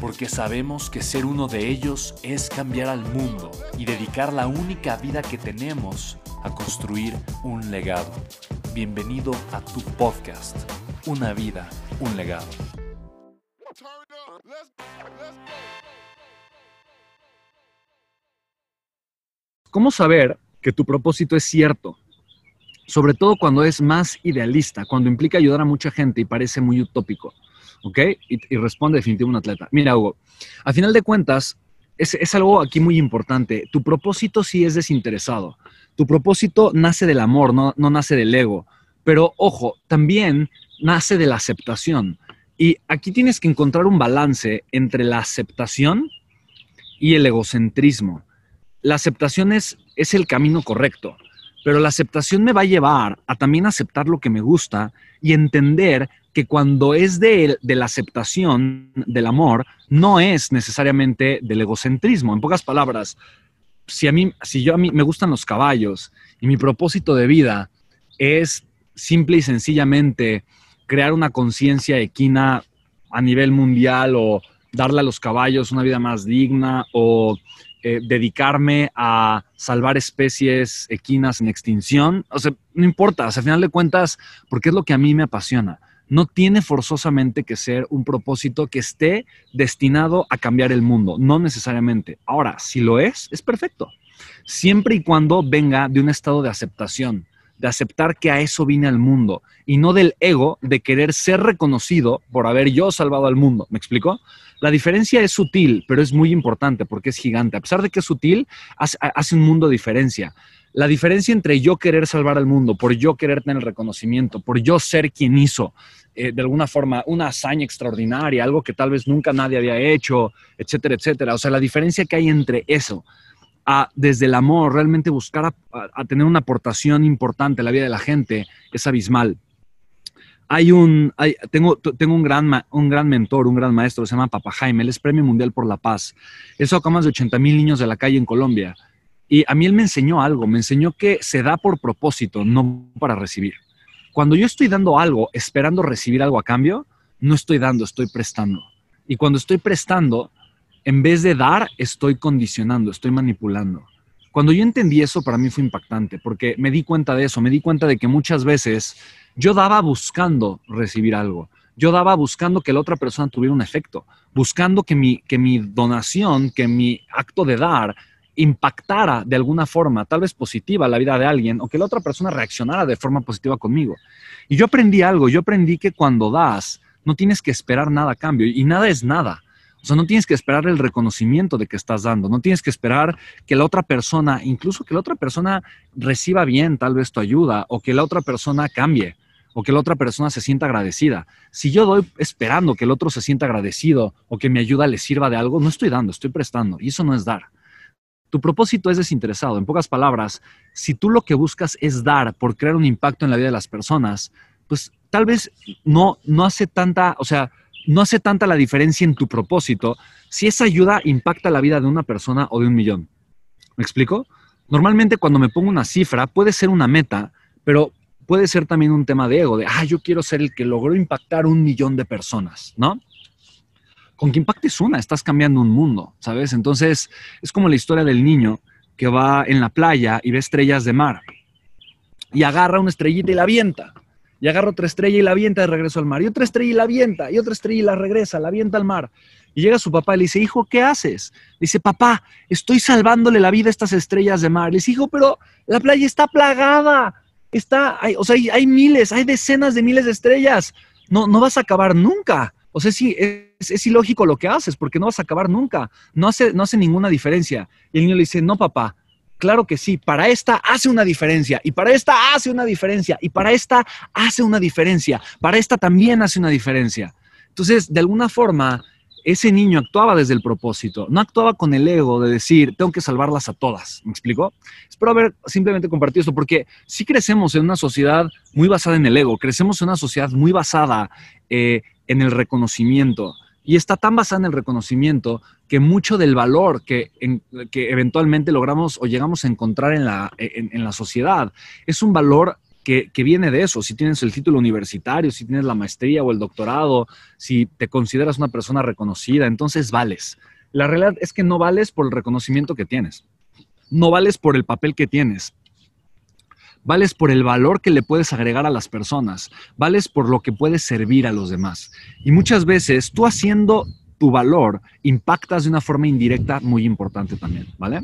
porque sabemos que ser uno de ellos es cambiar al mundo y dedicar la única vida que tenemos a construir un legado. Bienvenido a tu podcast, Una vida, un legado. ¿Cómo saber que tu propósito es cierto? Sobre todo cuando es más idealista, cuando implica ayudar a mucha gente y parece muy utópico. ¿Ok? Y, responde definitivo un atleta. Mira, Hugo, a final de cuentas, es, algo aquí muy importante. Tu propósito sí es desinteresado. Tu propósito nace del amor, no, no nace del ego. Pero ojo, también nace de la aceptación. Y aquí tienes que encontrar un balance entre la aceptación y el egocentrismo. La aceptación es, es el camino correcto, pero la aceptación me va a llevar a también aceptar lo que me gusta y entender que cuando es de, la aceptación del amor, no es necesariamente del egocentrismo. En pocas palabras, si a mí, si yo a mí me gustan los caballos y mi propósito de vida es simple y sencillamente crear una conciencia equina a nivel mundial o darle a los caballos una vida más digna o eh, dedicarme a salvar especies equinas en extinción. O sea, no importa, al final de cuentas, porque es lo que a mí me apasiona no tiene forzosamente que ser un propósito que esté destinado a cambiar el mundo, no necesariamente. Ahora, si lo es, es perfecto, siempre y cuando venga de un estado de aceptación, de aceptar que a eso vine al mundo y no del ego de querer ser reconocido por haber yo salvado al mundo. ¿Me explico? La diferencia es sutil, pero es muy importante porque es gigante. A pesar de que es sutil, hace, hace un mundo de diferencia. La diferencia entre yo querer salvar al mundo, por yo querer tener reconocimiento, por yo ser quien hizo, eh, de alguna forma, una hazaña extraordinaria, algo que tal vez nunca nadie había hecho, etcétera, etcétera. O sea, la diferencia que hay entre eso, desde el amor, realmente buscar a, tener una aportación importante a la vida de la gente, es abismal. Hay un, tengo, tengo un, gran, un gran mentor, un gran maestro, se llama Papa Jaime, él es Premio Mundial por la Paz. Eso sacó más de 80 mil niños de la calle en Colombia. Y a mí él me enseñó algo, me enseñó que se da por propósito, no para recibir. Cuando yo estoy dando algo esperando recibir algo a cambio, no estoy dando, estoy prestando. Y cuando estoy prestando, en vez de dar, estoy condicionando, estoy manipulando. Cuando yo entendí eso, para mí fue impactante, porque me di cuenta de eso, me di cuenta de que muchas veces yo daba buscando recibir algo. Yo daba buscando que la otra persona tuviera un efecto, buscando que mi, que mi donación, que mi acto de dar impactara de alguna forma, tal vez positiva, la vida de alguien o que la otra persona reaccionara de forma positiva conmigo. Y yo aprendí algo, yo aprendí que cuando das, no tienes que esperar nada a cambio y nada es nada. O sea, no tienes que esperar el reconocimiento de que estás dando, no tienes que esperar que la otra persona, incluso que la otra persona reciba bien tal vez tu ayuda o que la otra persona cambie o que la otra persona se sienta agradecida. Si yo doy esperando que el otro se sienta agradecido o que mi ayuda le sirva de algo, no estoy dando, estoy prestando y eso no es dar. Tu propósito es desinteresado. En pocas palabras, si tú lo que buscas es dar por crear un impacto en la vida de las personas, pues tal vez no, no hace tanta, o sea, no hace tanta la diferencia en tu propósito si esa ayuda impacta la vida de una persona o de un millón. ¿Me explico? Normalmente cuando me pongo una cifra puede ser una meta, pero puede ser también un tema de ego, de, ah, yo quiero ser el que logró impactar un millón de personas, ¿no? Con que impactes una, estás cambiando un mundo, ¿sabes? Entonces, es como la historia del niño que va en la playa y ve estrellas de mar y agarra una estrellita y la avienta. y agarra otra estrella y la avienta de regreso al mar, y otra estrella y la avienta, y otra estrella y la regresa, la avienta al mar. Y llega su papá y le dice, hijo, ¿qué haces? dice, papá, estoy salvándole la vida a estas estrellas de mar. Le dice, hijo, pero la playa está plagada, está, hay, o sea, hay, miles, hay decenas de miles de estrellas, no, no vas a acabar nunca. O sea, sí, es, ilógico lo que haces porque no vas a acabar nunca, no hace, no hace ninguna diferencia. Y el niño le dice, no, papá, Claro que sí, para esta hace una diferencia, y para esta hace una diferencia, y para esta hace una diferencia, para esta también hace una diferencia. Entonces, de alguna forma, ese niño actuaba desde el propósito, no actuaba con el ego de decir, tengo que salvarlas a todas. ¿Me explico? Espero haber simplemente compartido esto, porque sí crecemos en una sociedad muy basada en el ego, crecemos en una sociedad muy basada eh, en el reconocimiento. Y está tan basada en el reconocimiento que mucho del valor que, que eventualmente logramos o llegamos a encontrar en la, en, la sociedad es un valor que, que, viene de eso. Si tienes el título universitario, si tienes la maestría o el doctorado, si te consideras una persona reconocida, entonces vales. La realidad es que no vales por el reconocimiento que tienes. No vales por el papel que tienes vales por el valor que le puedes agregar a las personas, vales por lo que puedes servir a los demás. Y muchas veces tú haciendo tu valor impactas de una forma indirecta muy importante también, ¿vale?